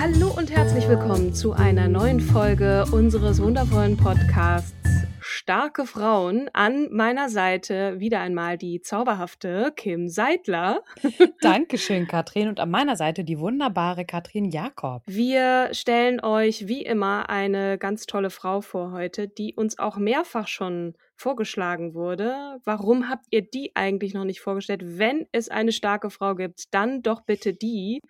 Hallo und herzlich willkommen zu einer neuen Folge unseres wundervollen Podcasts Starke Frauen. An meiner Seite wieder einmal die zauberhafte Kim Seidler. Dankeschön, Katrin. Und an meiner Seite die wunderbare Katrin Jakob. Wir stellen euch wie immer eine ganz tolle Frau vor heute, die uns auch mehrfach schon vorgeschlagen wurde. Warum habt ihr die eigentlich noch nicht vorgestellt? Wenn es eine starke Frau gibt, dann doch bitte die.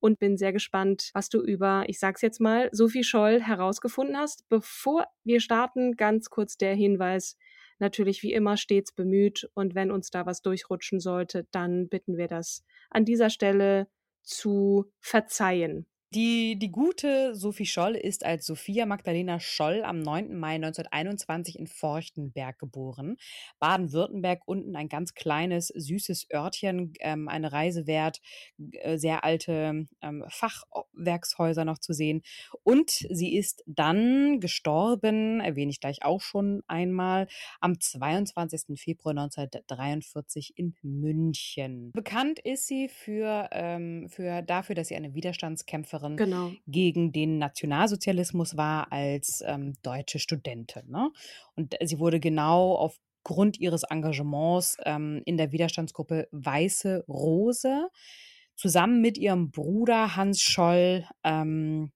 Und bin sehr gespannt, was du über, ich sag's jetzt mal, Sophie Scholl herausgefunden hast. Bevor wir starten, ganz kurz der Hinweis. Natürlich wie immer stets bemüht und wenn uns da was durchrutschen sollte, dann bitten wir das an dieser Stelle zu verzeihen. Die, die gute Sophie Scholl ist als Sophia Magdalena Scholl am 9. Mai 1921 in Forchtenberg geboren. Baden-Württemberg, unten ein ganz kleines, süßes Örtchen, ähm, eine Reise wert, äh, sehr alte ähm, Fachwerkshäuser noch zu sehen. Und sie ist dann gestorben, erwähne ich gleich auch schon einmal, am 22. Februar 1943 in München. Bekannt ist sie für, ähm, für dafür, dass sie eine Widerstandskämpferin Kämpferin Genau. gegen den Nationalsozialismus war als ähm, deutsche Studentin. Ne? Und sie wurde genau aufgrund ihres Engagements ähm, in der Widerstandsgruppe Weiße Rose zusammen mit ihrem Bruder Hans Scholl ähm,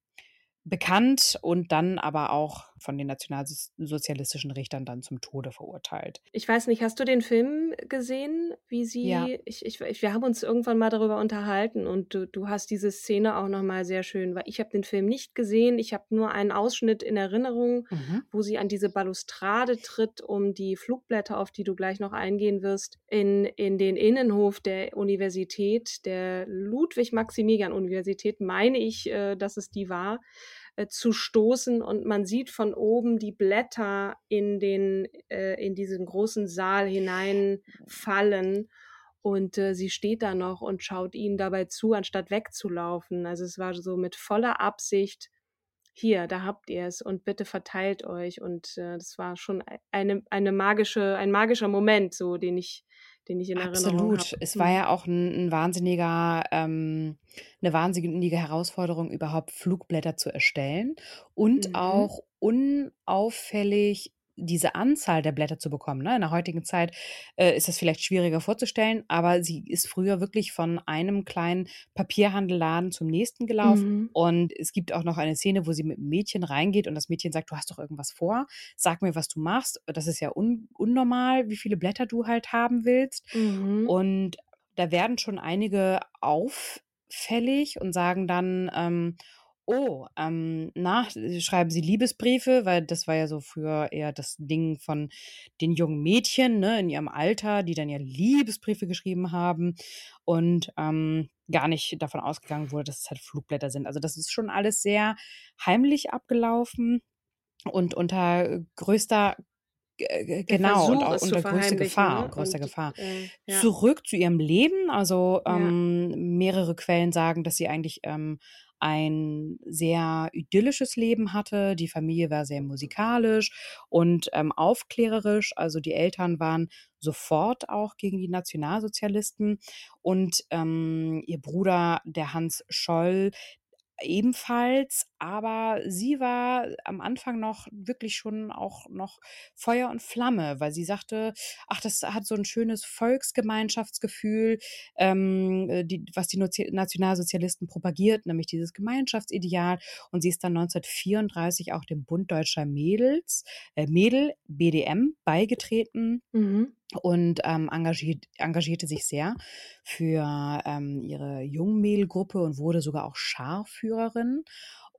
bekannt und dann aber auch von den nationalsozialistischen Richtern dann zum Tode verurteilt. Ich weiß nicht, hast du den Film gesehen, wie sie, Ja. ich, ich, wir haben uns irgendwann mal darüber unterhalten und du, du hast diese Szene auch nochmal sehr schön, weil ich habe den Film nicht gesehen, ich habe nur einen Ausschnitt in Erinnerung, Mhm. wo sie an diese Balustrade tritt, um die Flugblätter, auf die du gleich noch eingehen wirst, in, in den Innenhof der Universität, der Ludwig-Maximilian-Universität, meine ich, äh, dass es die war, äh, zu stoßen und man sieht von oben die Blätter in den äh, in diesen großen Saal hineinfallen und äh, sie steht da noch und schaut ihnen dabei zu, anstatt wegzulaufen. Also es war so mit voller Absicht hier, da habt ihr es und bitte verteilt euch und äh, das war schon e- eine eine magische ein magischer Moment, so den ich den ich in Erinnerung Absolut. habe. Es war ja auch ein, ein wahnsinniger, ähm, eine wahnsinnige Herausforderung, überhaupt Flugblätter zu erstellen und Mhm. auch unauffällig diese Anzahl der Blätter zu bekommen. Ne? In der heutigen Zeit äh, ist das vielleicht schwieriger vorzustellen, aber sie ist früher wirklich von einem kleinen Papierhandelladen zum nächsten gelaufen. Mhm. Und es gibt auch noch eine Szene, wo sie mit einem Mädchen reingeht und das Mädchen sagt, du hast doch irgendwas vor, sag mir, was du machst. Das ist ja un unnormal, wie viele Blätter du halt haben willst. Mhm. Und da werden schon einige auffällig und sagen dann, ähm, oh, ähm, na, schreiben Sie Liebesbriefe, weil das war ja so früher eher das Ding von den jungen Mädchen, ne, in ihrem Alter, die dann ja Liebesbriefe geschrieben haben und ähm, gar nicht davon ausgegangen wurde, dass es halt Flugblätter sind. Also das ist schon alles sehr heimlich abgelaufen und unter größter genau und auch unter größter Gefahr ne? größter Und, Gefahr. äh, ja. Zurück zu ihrem Leben. Also Ja. ähm, mehrere Quellen sagen, dass sie eigentlich ähm, ein sehr idyllisches Leben hatte. Die Familie war sehr musikalisch und ähm, aufklärerisch. Also die Eltern waren sofort auch gegen die Nationalsozialisten und ähm, ihr Bruder, der Hans Scholl, ebenfalls, aber sie war am Anfang noch wirklich schon auch noch Feuer und Flamme, weil sie sagte, ach, das hat so ein schönes Volksgemeinschaftsgefühl, ähm, äh, die, was die Nationalsozialisten propagiert, nämlich dieses Gemeinschaftsideal. Und sie ist dann 1934 auch dem Bund Deutscher Mädels, äh, Mädel, BDM, beigetreten. Mhm und ähm, engagiert, engagierte sich sehr für ähm, ihre Jungmädelgruppe und wurde sogar auch Scharführerin.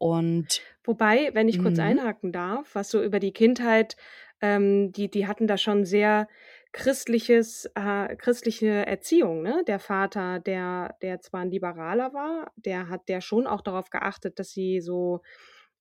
Und Wobei, wenn ich kurz Mhm. einhaken darf, was so über die Kindheit, ähm, die, die hatten da schon sehr christliches, äh, christliche Erziehung, ne? Der Vater, der, der zwar ein Liberaler war, der hat der schon auch darauf geachtet, dass sie so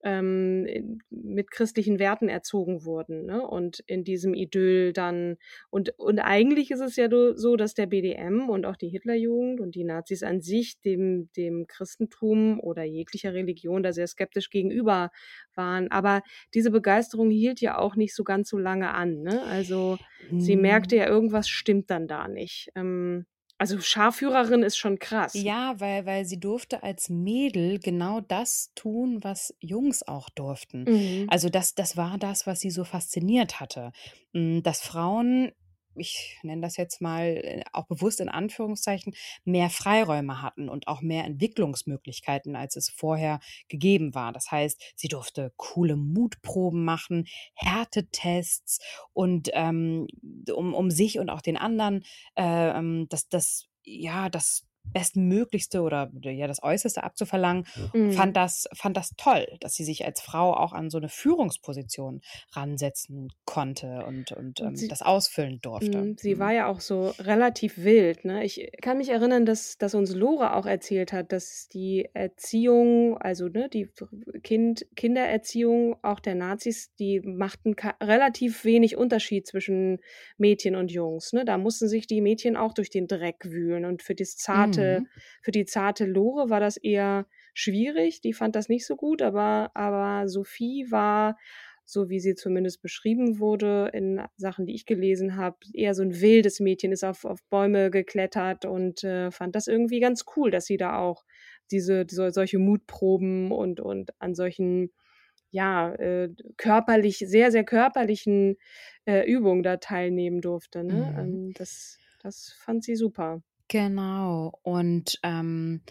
ähm, mit christlichen Werten erzogen wurden ne? und in diesem Idyll dann und und eigentlich ist es ja so, dass der BDM und auch die Hitlerjugend und die Nazis an sich dem dem Christentum oder jeglicher Religion da sehr skeptisch gegenüber waren, aber diese Begeisterung hielt ja auch nicht so ganz so lange an, ne? Also sie merkte Hm. ja irgendwas stimmt dann da nicht. Ähm, also Scharführerin ist schon krass. Ja, weil, weil sie durfte als Mädel genau das tun, was Jungs auch durften. Mhm. Also das, das war das, was sie so fasziniert hatte. Mm, Dass Frauen, ich nenne das jetzt mal auch bewusst in Anführungszeichen, mehr Freiräume hatten und auch mehr Entwicklungsmöglichkeiten, als es vorher gegeben war. Das heißt, sie durfte coole Mutproben machen, Härtetests und ähm, um, um sich und auch den anderen äh, ähm, das, das, ja, das Bestmöglichste oder ja, das Äußerste abzuverlangen, Mhm. fand das, fand das toll, dass sie sich als Frau auch an so eine Führungsposition ransetzen konnte und, und Und ähm, sie das ausfüllen durfte. Mhm, sie Mhm. war ja auch so relativ wild, ne? Ich kann mich erinnern, dass dass uns Lore auch erzählt hat, dass die Erziehung, also, ne, die Kind Kindererziehung auch der Nazis, die machten relativ wenig Unterschied zwischen Mädchen und Jungs, ne? Da mussten sich die Mädchen auch durch den Dreck wühlen und für das zarte Mhm. für die zarte Lore war das eher schwierig. Die fand das nicht so gut, aber aber Sophie war so wie sie zumindest beschrieben wurde in Sachen, die ich gelesen habe, eher so ein wildes Mädchen, ist auf, auf Bäume geklettert und äh, fand das irgendwie ganz cool, dass sie da auch diese, diese solche Mutproben und, und an solchen, ja, äh, körperlich, sehr, sehr körperlichen äh, Übungen da teilnehmen durfte. Ne? Mhm. Ähm, das, das fand sie super. Genau. Und ähm,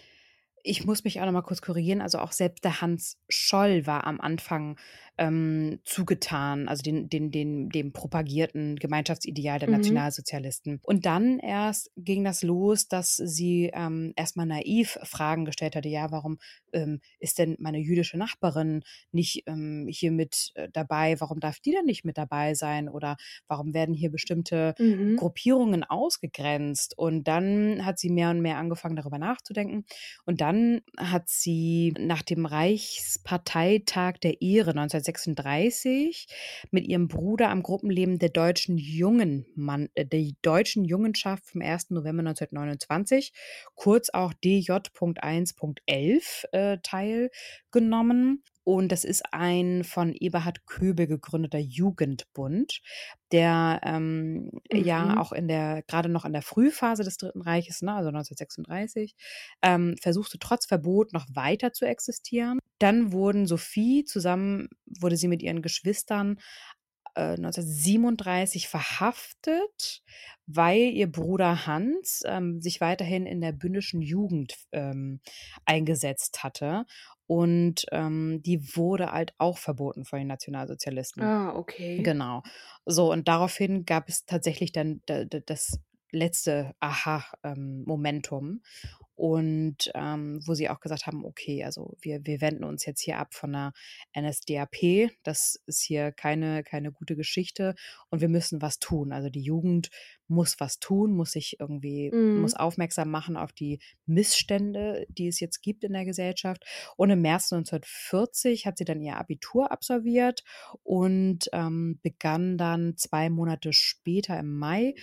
ich muss mich auch noch mal kurz korrigieren. Also auch selbst der Hans Scholl war am Anfang ähm, zugetan, also den, den, den, dem propagierten Gemeinschaftsideal der Mhm. Nationalsozialisten. Und dann erst ging das los, dass sie ähm, erstmal naiv Fragen gestellt hatte. Ja, warum ähm, ist denn meine jüdische Nachbarin nicht ähm, hier mit äh, dabei? Warum darf die denn nicht mit dabei sein? Oder warum werden hier bestimmte Mhm. Gruppierungen ausgegrenzt? Und dann hat sie mehr und mehr angefangen, darüber nachzudenken. Und dann hat sie nach dem Reichsparteitag der Ehre 1936 mit ihrem Bruder am Gruppenleben der deutschen Jungen Mann, äh, der deutschen Jungenschaft vom 1. November 1929, kurz auch DJ.1.11, äh, teilgenommen. Und das ist ein von Eberhard Köbel gegründeter Jugendbund, der ähm, ja Mhm. auch in der, gerade noch in der Frühphase des Dritten Reiches, ne, also 1936, ähm, versuchte trotz Verbot noch weiter zu existieren. Dann wurden Sophie zusammen, wurde sie mit ihren Geschwistern äh, 1937 verhaftet, weil ihr Bruder Hans ähm, sich weiterhin in der bündischen Jugend ähm, eingesetzt hatte. Und ähm, die wurde halt auch verboten von den Nationalsozialisten. Ah, okay. Genau. So, und daraufhin gab es tatsächlich dann da- da- das letzte Aha-Momentum. Und ähm, wo sie auch gesagt haben, okay, also wir, wir wenden uns jetzt hier ab von der NSDAP. Das ist hier keine, keine gute Geschichte und wir müssen was tun. Also die Jugend muss was tun, muss sich irgendwie, muss Mhm. aufmerksam machen auf die Missstände, die es jetzt gibt in der Gesellschaft. Und im März 1940 hat sie dann ihr Abitur absolviert und ähm, begann dann zwei Monate später im Mai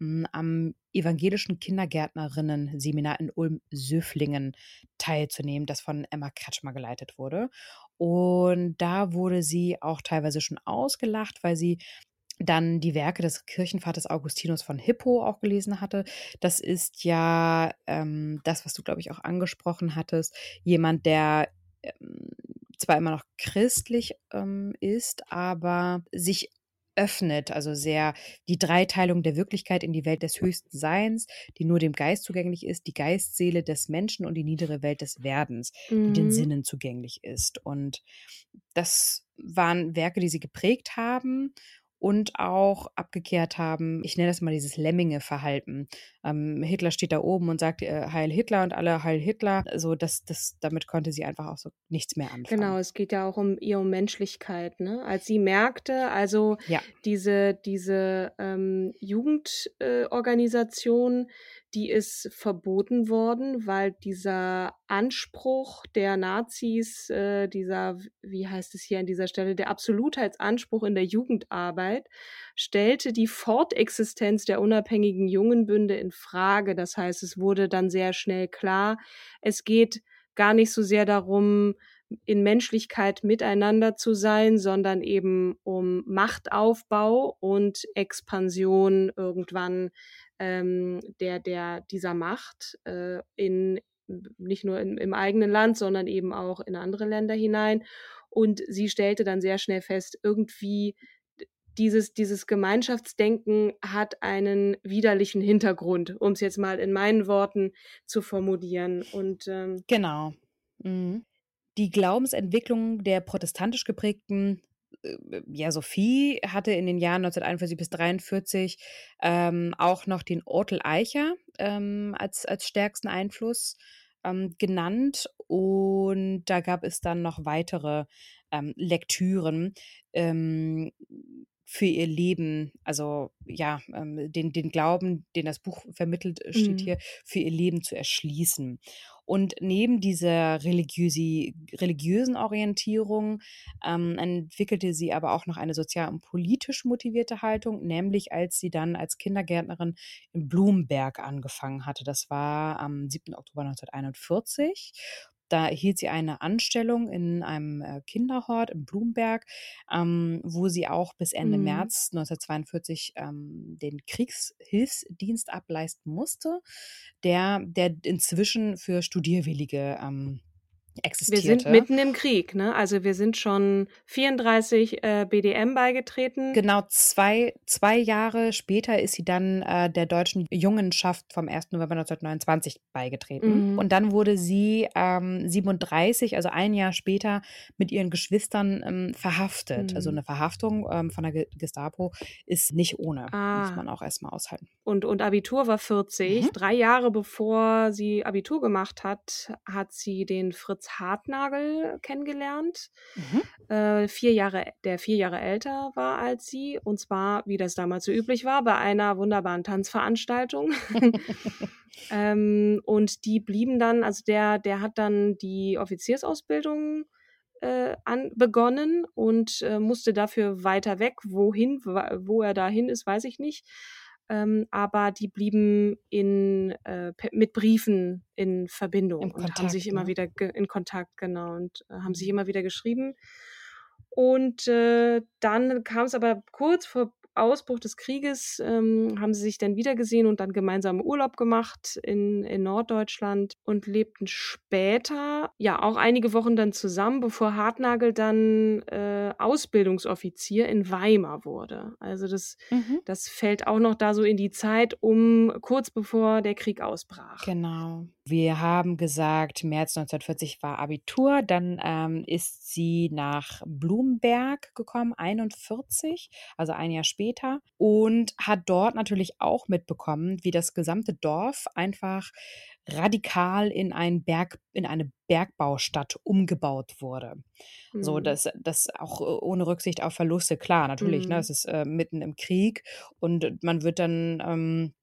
m, am evangelischen Kindergärtnerinnen-Seminar in Ulm-Söflingen teilzunehmen, das von Emma Kretschmer geleitet wurde. Und da wurde sie auch teilweise schon ausgelacht, weil sie dann die Werke des Kirchenvaters Augustinus von Hippo auch gelesen hatte. Das ist ja ähm, das, was du, glaube ich, auch angesprochen hattest. Jemand, der ähm, zwar immer noch christlich ähm, ist, aber sich öffnet, also sehr die Dreiteilung der Wirklichkeit in die Welt des höchsten Seins, die nur dem Geist zugänglich ist, die Geistseele des Menschen und die niedere Welt des Werdens, mhm. die den mhm. Sinnen zugänglich ist. Und das waren Werke, die sie geprägt haben und auch abgekehrt haben, ich nenne das mal dieses Lemminge-Verhalten. Ähm, Hitler steht da oben und sagt äh, Heil Hitler und alle Heil Hitler. Also das, das, damit konnte sie einfach auch so nichts mehr anfangen. Genau, es geht ja auch um ihre Menschlichkeit. Ne? Als sie merkte, also ja. diese, diese ähm, Jugendorganisation, äh, die ist verboten worden, weil dieser Anspruch der Nazis, äh, dieser, wie heißt es hier an dieser Stelle, der Absolutheitsanspruch in der Jugendarbeit, stellte die Fortexistenz der unabhängigen Jungenbünde in Frage. Das heißt, es wurde dann sehr schnell klar, es geht gar nicht so sehr darum, in Menschlichkeit miteinander zu sein, sondern eben um Machtaufbau und Expansion irgendwann ähm, der, der, dieser Macht äh, in nicht nur in, im eigenen Land, sondern eben auch in andere Länder hinein. Und sie stellte dann sehr schnell fest, irgendwie dieses, dieses Gemeinschaftsdenken hat einen widerlichen Hintergrund, um es jetzt mal in meinen Worten zu formulieren. Und ähm, genau. Mhm. Die Glaubensentwicklung der protestantisch geprägten ja, Sophie hatte in den Jahren 1941 bis 1943 ähm, auch noch den Ortel Eicher ähm, als, als stärksten Einfluss ähm, genannt. Und da gab es dann noch weitere ähm, Lektüren ähm, für ihr Leben, also ja, ähm, den, den Glauben, den das Buch vermittelt, steht mhm. hier, für ihr Leben zu erschließen. Und neben dieser religiösi, religiösen Orientierung ähm, entwickelte sie aber auch noch eine sozial und politisch motivierte Haltung, nämlich als sie dann als Kindergärtnerin in Blumberg angefangen hatte. Das war am 7. Oktober 1941. Da erhielt sie eine Anstellung in einem äh, Kinderhort in Blumberg, ähm, wo sie auch bis Ende mhm. März 1942 ähm, den Kriegshilfsdienst ableisten musste, der, der inzwischen für Studierwillige ähm, existierte. Wir sind mitten im Krieg, ne? Also wir sind schon 34 äh, BDM beigetreten. Genau, zwei, zwei Jahre später ist sie dann äh, der deutschen Jungenschaft vom 1. November 1929 beigetreten. Mhm. Und dann wurde sie ähm, 37, also ein Jahr später, mit ihren Geschwistern ähm, verhaftet. Also mhm. Also eine Verhaftung ähm, von der Gestapo ist nicht ohne. Ah. Muss man auch erstmal aushalten. Und, und Abitur war 40. Mhm. Drei Jahre bevor sie Abitur gemacht hat, hat sie den Fritz Fritz Hartnagel kennengelernt, mhm. äh, vier Jahre, der vier Jahre älter war als sie. Und zwar, wie das damals so üblich war, bei einer wunderbaren Tanzveranstaltung. ähm, und die blieben dann, also der, der hat dann die Offiziersausbildung äh, an, begonnen und äh, musste dafür weiter weg. Wohin, wo er dahin ist, weiß ich nicht ähm, aber die blieben in, äh, mit Briefen in Verbindung Im und Kontakt, haben sich immer ne? wieder in Kontakt, genau, und äh, haben sich mhm. immer wieder geschrieben. Und äh, dann kam es aber kurz vor Ausbruch des Krieges ähm, haben sie sich dann wiedergesehen und dann gemeinsam Urlaub gemacht in, in Norddeutschland und lebten später, ja, auch einige Wochen dann zusammen, bevor Hartnagel dann äh, Ausbildungsoffizier in Weimar wurde. Also das, mhm. das fällt auch noch da so in die Zeit, um kurz bevor der Krieg ausbrach. Genau. Wir haben gesagt, März 1940 war Abitur, dann ähm, ist sie nach Blumberg gekommen, 41, also ein Jahr später, und hat dort natürlich auch mitbekommen, wie das gesamte Dorf einfach radikal in, ein Berg, in eine Bergbaustadt umgebaut wurde. Mhm. So, dass das auch äh, ohne Rücksicht auf Verluste, klar, natürlich, ne, mhm. ne, es ist äh, mitten im Krieg und man wird dann ähm,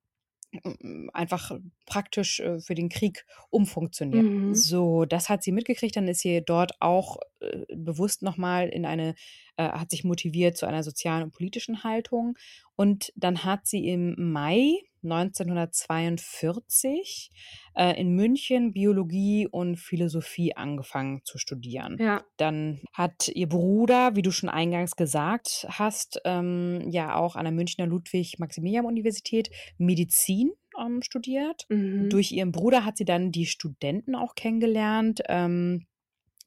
einfach praktisch äh, für den Krieg umfunktioniert. Mhm. So, das hat sie mitgekriegt, dann ist sie dort auch äh, bewusst nochmal in eine, äh, hat sich motiviert zu einer sozialen und politischen Haltung und dann hat sie im Mai 1942 äh, in München Biologie und Philosophie angefangen zu studieren. Ja. Dann hat ihr Bruder, wie du schon eingangs gesagt hast, ähm, ja auch an der Münchner Ludwig-Maximilian-Universität Medizin ähm, studiert. Mhm. Durch ihren Bruder hat sie dann die Studenten auch kennengelernt. Ähm,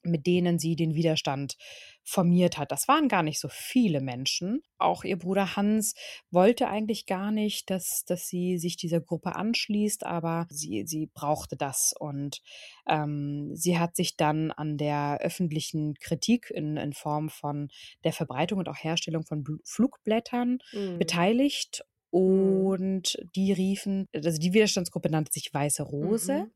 mit denen sie den Widerstand formiert hat. Das waren gar nicht so viele Menschen. Auch ihr Bruder Hans wollte eigentlich gar nicht, dass, dass sie sich dieser Gruppe anschließt, aber sie, sie brauchte das. Und ähm, sie hat sich dann an der öffentlichen Kritik in, in Form von der Verbreitung und auch Herstellung von Bl Flugblättern Mhm. beteiligt. Mhm. Und die riefen, also die Widerstandsgruppe nannte sich Weiße Rose Mhm.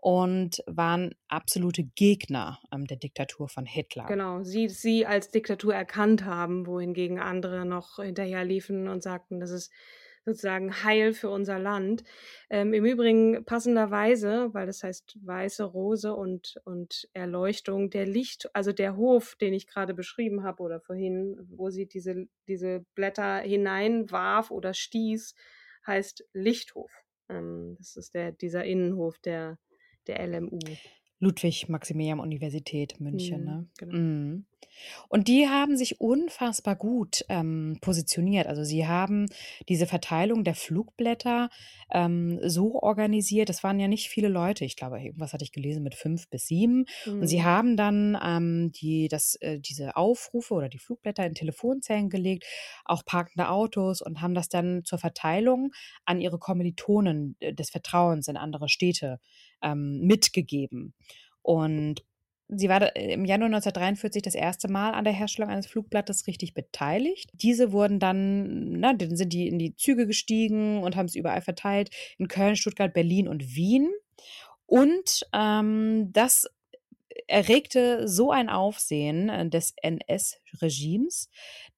Und waren absolute Gegner ähm, der Diktatur von Hitler. Genau, sie, sie als Diktatur erkannt haben, wohingegen andere noch hinterherliefen und sagten, das ist sozusagen Heil für unser Land. Ähm, Im Übrigen passenderweise, weil das heißt weiße Rose und, und Erleuchtung, der Licht, also der Hof, den ich gerade beschrieben habe oder vorhin, wo sie diese, diese Blätter hineinwarf oder stieß, heißt Lichthof. Ähm, das ist der, dieser Innenhof der, der LMU. Ludwig-Maximilian-Universität München. Mhm, Ne? genau. Mhm. Und die haben sich unfassbar gut ähm, positioniert. Also sie haben diese Verteilung der Flugblätter ähm, so organisiert. Es waren ja nicht viele Leute. Ich glaube, irgendwas hatte ich gelesen mit fünf bis sieben. Und sie Mhm. haben dann ähm, die, das, äh, diese Aufrufe oder die Flugblätter in Telefonzellen gelegt, auch parkende Autos und haben das dann zur Verteilung an ihre Kommilitonen äh, des Vertrauens in andere Städte ähm, mitgegeben. Und sie war äh, im Januar 1943 das erste Mal an der Herstellung eines Flugblattes richtig beteiligt. Diese wurden dann, na, dann sind die in die Züge gestiegen und haben es überall verteilt, in Köln, Stuttgart, Berlin und Wien. Und ähm, das erregte so ein Aufsehen äh, des NS-Regimes,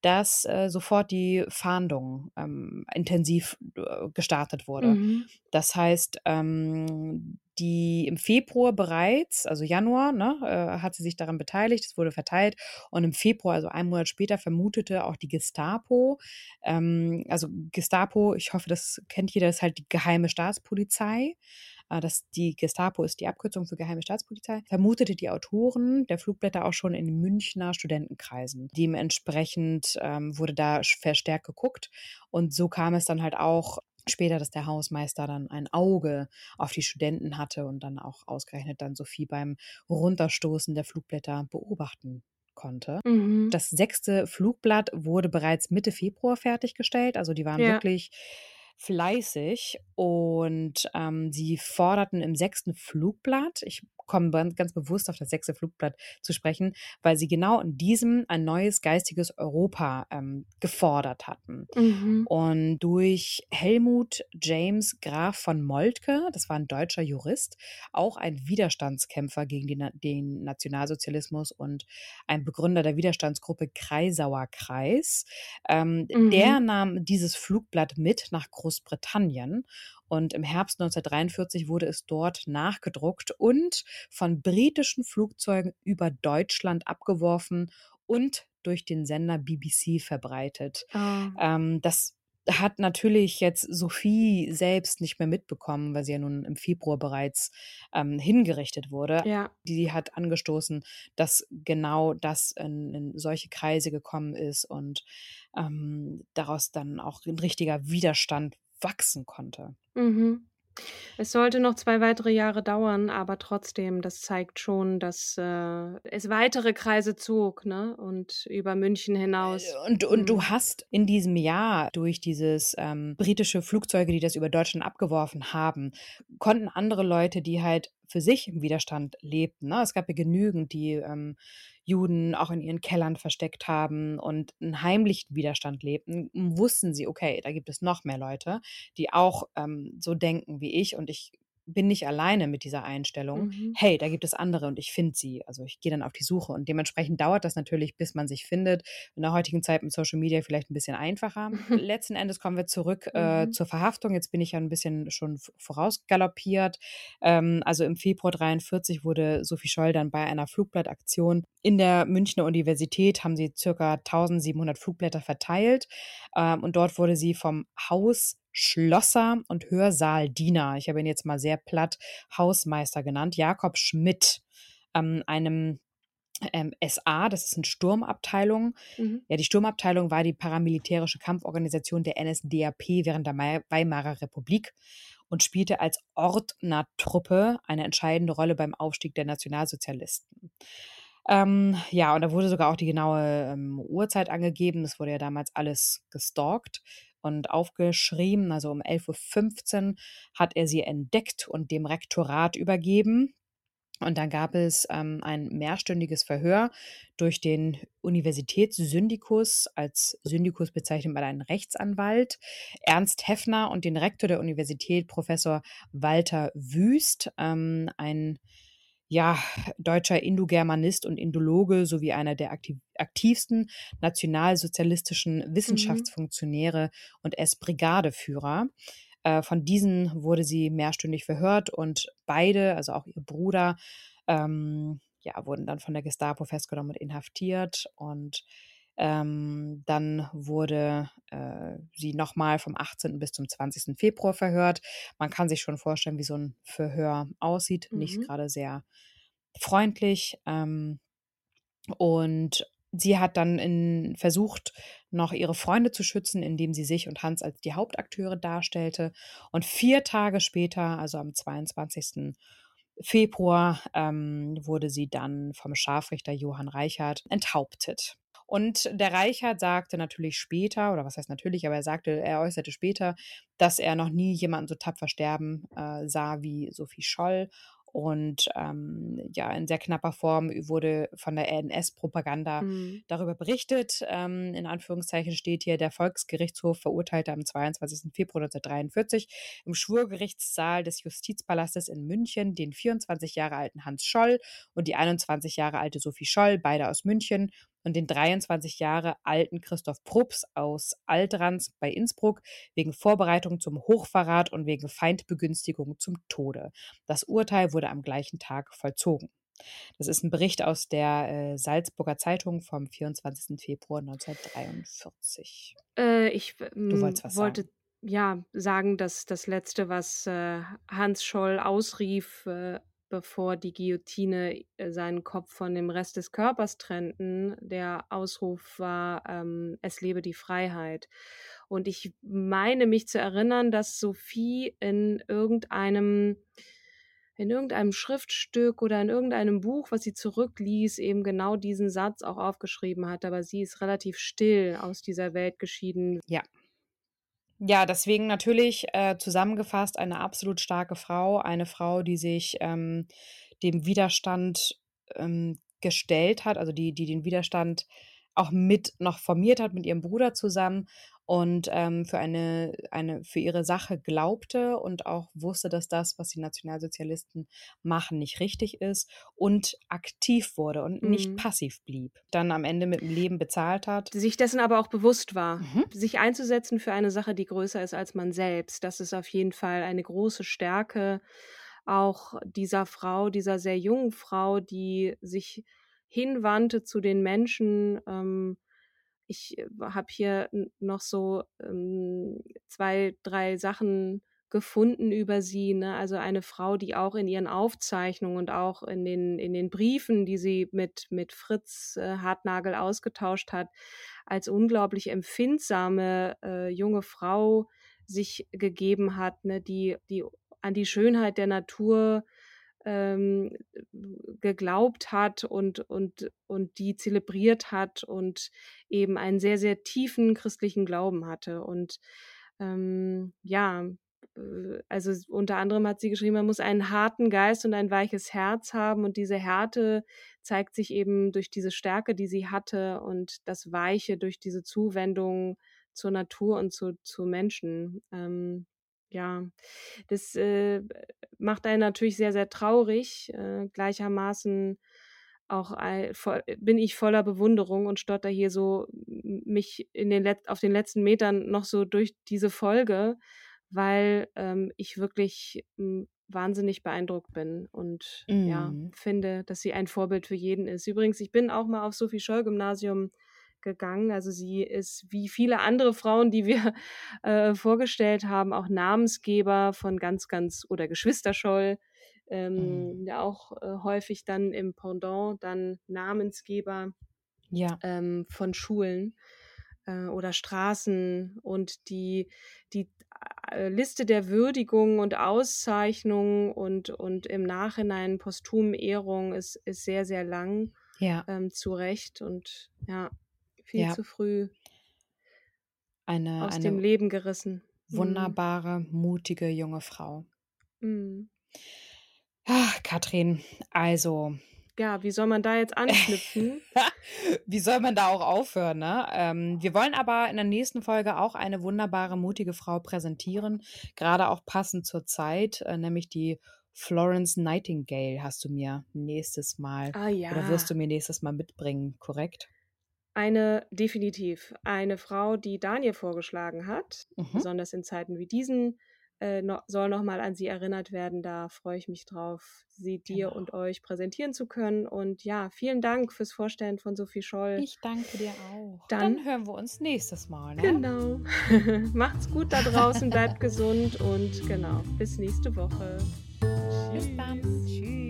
dass äh, sofort die Fahndung ähm, intensiv äh, gestartet wurde. Mhm. Das heißt, ähm, die im Februar bereits, also Januar, ne, äh, hat sie sich daran beteiligt, es wurde verteilt und im Februar, also einen Monat später, vermutete auch die Gestapo, ähm, also Gestapo, ich hoffe, das kennt jeder, ist halt die geheime Staatspolizei. Äh, Das, die Gestapo ist die Abkürzung für geheime Staatspolizei, vermutete die Autoren der Flugblätter auch schon in Münchner Studentenkreisen. Dementsprechend ähm, wurde da verstärkt geguckt und so kam es dann halt auch später, dass der Hausmeister dann ein Auge auf die Studenten hatte und dann auch ausgerechnet dann Sophie beim Runterstoßen der Flugblätter beobachten konnte. Mhm. Das sechste Flugblatt wurde bereits Mitte Februar fertiggestellt. Also die waren Ja. wirklich fleißig und ähm, sie forderten im sechsten Flugblatt, ich komme ganz bewusst auf das sechste Flugblatt zu sprechen, weil sie genau in diesem ein neues geistiges Europa ähm, gefordert hatten. Mhm. Und durch Helmut James Graf von Moltke, das war ein deutscher Jurist, auch ein Widerstandskämpfer gegen die, Na- den Nationalsozialismus und ein Begründer der Widerstandsgruppe Kreisauer Kreis, ähm, Mhm. der nahm dieses Flugblatt mit nach Großbritannien. Und im Herbst 1943 wurde es dort nachgedruckt und von britischen Flugzeugen über Deutschland abgeworfen und durch den Sender BBC verbreitet. Ah. Ähm, das hat natürlich jetzt Sophie selbst nicht mehr mitbekommen, weil sie ja nun im Februar bereits ähm, hingerichtet wurde. Ja. Die hat angestoßen, dass genau das in, in solche Kreise gekommen ist und ähm, daraus dann auch ein richtiger Widerstand wachsen konnte. Mhm. Es sollte noch zwei weitere Jahre dauern, aber trotzdem, das zeigt schon, dass äh, es weitere Kreise zog, ne? Und über München hinaus. Äh, Und, und Mhm. du hast in diesem Jahr durch dieses ähm, britische Flugzeuge, die das über Deutschland abgeworfen haben, konnten andere Leute, die halt für sich im Widerstand lebten, ne? es gab ja genügend, die ähm, Juden auch in ihren Kellern versteckt haben und einen heimlichen Widerstand lebten, wussten sie, okay, da gibt es noch mehr Leute, die auch ähm, so denken wie ich und ich bin nicht alleine mit dieser Einstellung. Mhm. Hey, da gibt es andere und ich finde sie. Also ich gehe dann auf die Suche und dementsprechend dauert das natürlich, bis man sich findet. In der heutigen Zeit mit Social Media vielleicht ein bisschen einfacher. Letzten Endes kommen wir zurück äh, Mhm. zur Verhaftung. Jetzt bin ich ja ein bisschen schon vorausgaloppiert. Ähm, also im Februar 43 wurde Sophie Scholl dann bei einer Flugblattaktion in der Münchner Universität haben sie circa 1700 Flugblätter verteilt ähm, und dort wurde sie vom Haus Schlosser und Hörsaaldiener, ich habe ihn jetzt mal sehr platt Hausmeister genannt, Jakob Schmidt, ähm, einem ähm, SA, das ist eine Sturmabteilung. Mhm. Ja, die Sturmabteilung war die paramilitärische Kampforganisation der NSDAP während der Weimarer Republik und spielte als Ordnertruppe eine entscheidende Rolle beim Aufstieg der Nationalsozialisten. Ähm, ja, und da wurde sogar auch die genaue ähm, Uhrzeit angegeben. Das wurde ja damals alles gestalkt und aufgeschrieben. Also um 11.15 Uhr hat er sie entdeckt und dem Rektorat übergeben. Und dann gab es ähm, ein mehrstündiges Verhör durch den Universitätssyndikus. Als Syndikus bezeichnet man einen Rechtsanwalt, Ernst Heffner und den Rektor der Universität, Professor Walter Wüst, ähm, ein ja, deutscher Indogermanist und Indologe sowie einer der aktiv aktivsten nationalsozialistischen Mhm. Wissenschaftsfunktionäre und S-Brigadeführer. Äh, von diesen wurde sie mehrstündig verhört und beide, also auch ihr Bruder, ähm, ja, wurden dann von der Gestapo festgenommen und inhaftiert. Und ähm, dann wurde äh, sie nochmal vom 18. bis zum 20. Februar verhört. Man kann sich schon vorstellen, wie so ein Verhör aussieht. Nicht Mhm. gerade sehr freundlich. Ähm, und sie hat dann in, versucht, noch ihre Freunde zu schützen, indem sie sich und Hans als die Hauptakteure darstellte. Und vier Tage später, also am 22. Februar, ähm, wurde sie dann vom Scharfrichter Johann Reichert enthauptet. Und der Reichert sagte natürlich später, oder was heißt natürlich, aber er sagte, er äußerte später, dass er noch nie jemanden so tapfer sterben äh, sah wie Sophie Scholl. Und ähm, ja, in sehr knapper Form wurde von der NS-Propaganda Mhm. darüber berichtet. Ähm, in Anführungszeichen steht hier, der Volksgerichtshof verurteilte am 22. Februar 1943 im Schwurgerichtssaal des Justizpalastes in München den 24 Jahre alten Hans Scholl und die 21 Jahre alte Sophie Scholl, beide aus München, und den 23 Jahre alten Christoph Prups aus Altrans bei Innsbruck wegen Vorbereitung zum Hochverrat und wegen Feindbegünstigung zum Tode. Das Urteil wurde am gleichen Tag vollzogen. Das ist ein Bericht aus der äh, Salzburger Zeitung vom 24. Februar 1943. Äh, ich w- Du wolltest was wollte sagen. ja sagen, dass das Letzte, was äh, Hans Scholl ausrief, äh, bevor die Guillotine äh, seinen Kopf von dem Rest des Körpers trennten, der Ausruf war, ähm, es lebe die Freiheit. Und ich meine mich zu erinnern, dass Sophie in irgendeinem in irgendeinem Schriftstück oder in irgendeinem Buch, was sie zurückließ, eben genau diesen Satz auch aufgeschrieben hat. Aber sie ist relativ still aus dieser Welt geschieden. Ja. Ja, deswegen natürlich äh, zusammengefasst eine absolut starke Frau, eine Frau, die sich ähm, dem Widerstand ähm, gestellt hat, also die, die den Widerstand auch mit noch formiert hat mit ihrem Bruder zusammen und ähm, für eine, eine für ihre Sache glaubte und auch wusste, dass das, was die Nationalsozialisten machen, nicht richtig ist und aktiv wurde und nicht Mhm. passiv blieb. Dann am Ende mit dem Leben bezahlt hat. sich dessen aber auch bewusst war, Mhm. sich einzusetzen für eine Sache, die größer ist als man selbst. Das ist auf jeden Fall eine große Stärke auch dieser Frau, dieser sehr jungen Frau, die sich hinwandte zu den Menschen. Ähm, ich habe hier noch so ähm, zwei, drei Sachen gefunden über sie. Ne? Also eine Frau, die auch in ihren Aufzeichnungen und auch in den, in den Briefen, die sie mit, mit Fritz äh, Hartnagel ausgetauscht hat, als unglaublich empfindsame äh, junge Frau sich gegeben hat, ne? die, die an die Schönheit der Natur ähm, geglaubt hat und, und, und die zelebriert hat und eben einen sehr, sehr tiefen christlichen Glauben hatte. Und ähm, ja, äh, also unter anderem hat sie geschrieben, man muss einen harten Geist und ein weiches Herz haben und diese Härte zeigt sich eben durch diese Stärke, die sie hatte und das Weiche durch diese Zuwendung zur Natur und zu, zu Menschen. Ähm, ja, das äh, macht einen natürlich sehr, sehr traurig. Äh, gleichermaßen auch voll, bin ich voller Bewunderung und stotter hier so mich in den Let auf den letzten Metern noch so durch diese Folge, weil ähm, ich wirklich wahnsinnig beeindruckt bin und ja, Mhm. finde, dass sie ein Vorbild für jeden ist. Übrigens, ich bin auch mal auf Sophie Scholl Gymnasium gegangen. Also sie ist wie viele andere Frauen, die wir äh, vorgestellt haben, auch Namensgeber von ganz, ganz oder Geschwister Scholl, ähm, Mhm. ja auch äh, häufig dann im Pendant dann Namensgeber Ja. ähm, von Schulen äh, oder Straßen und die, die äh, Liste der Würdigungen und Auszeichnungen und, und im Nachhinein posthum Ehrung ist, ist sehr, sehr lang. Ja. ähm, zurecht und ja, viel Ja. zu früh Eine, aus eine dem Leben gerissen. Mhm. wunderbare, mutige junge Frau. Mhm. Ah, Katrin, also, Ja, wie soll man da jetzt anknüpfen? wie soll man da auch aufhören, ne? Ähm, wir wollen aber in der nächsten Folge auch eine wunderbare, mutige Frau präsentieren, gerade auch passend zur Zeit, äh, nämlich die Florence Nightingale hast du mir nächstes Mal ah ja. oder wirst du mir nächstes Mal mitbringen, korrekt? Eine, definitiv. Eine Frau, die Daniel vorgeschlagen hat, Mhm. besonders in Zeiten wie diesen, äh, no, soll nochmal an sie erinnert werden. Da freue ich mich drauf, sie dir Genau. und euch präsentieren zu können. Und ja, vielen Dank fürs Vorstellen von Sophie Scholl. Ich danke dir auch. Dann- Dann, hören wir uns nächstes Mal, ne? Genau. Macht's gut da draußen, bleibt gesund und genau, bis nächste Woche. Bis dann. Tschüss.